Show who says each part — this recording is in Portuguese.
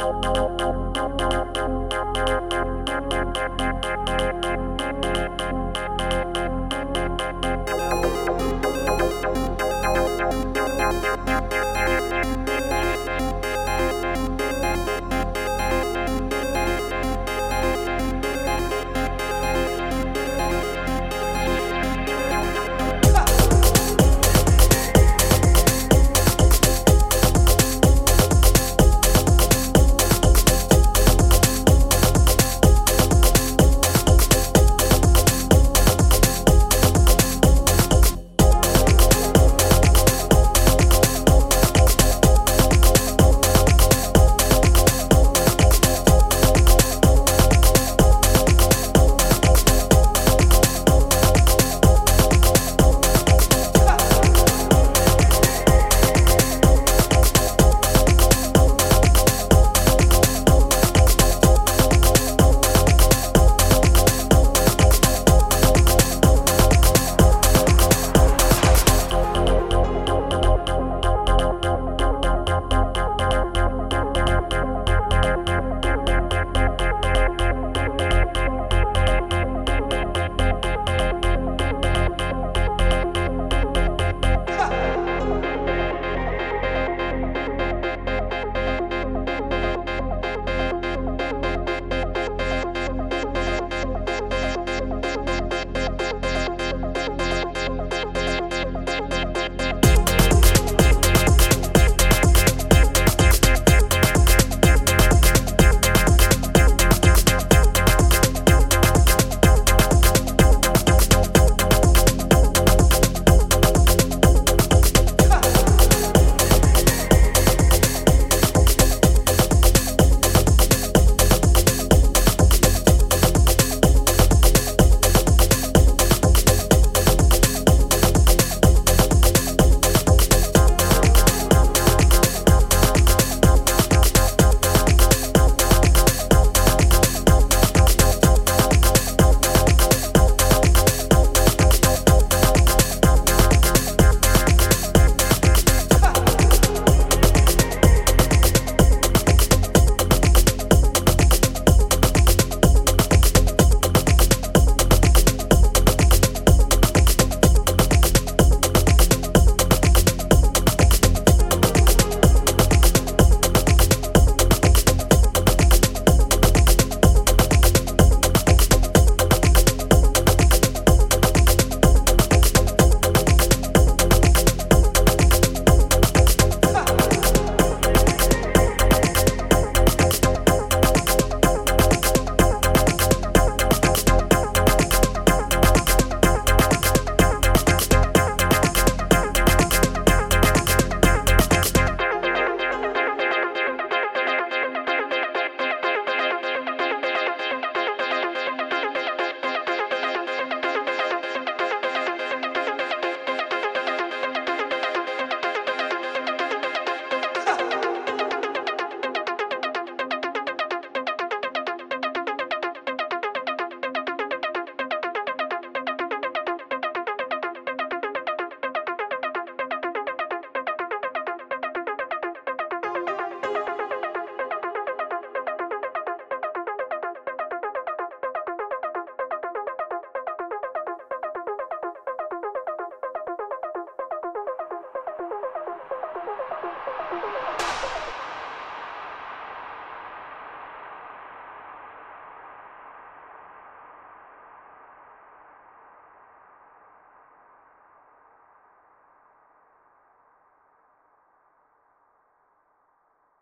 Speaker 1: Música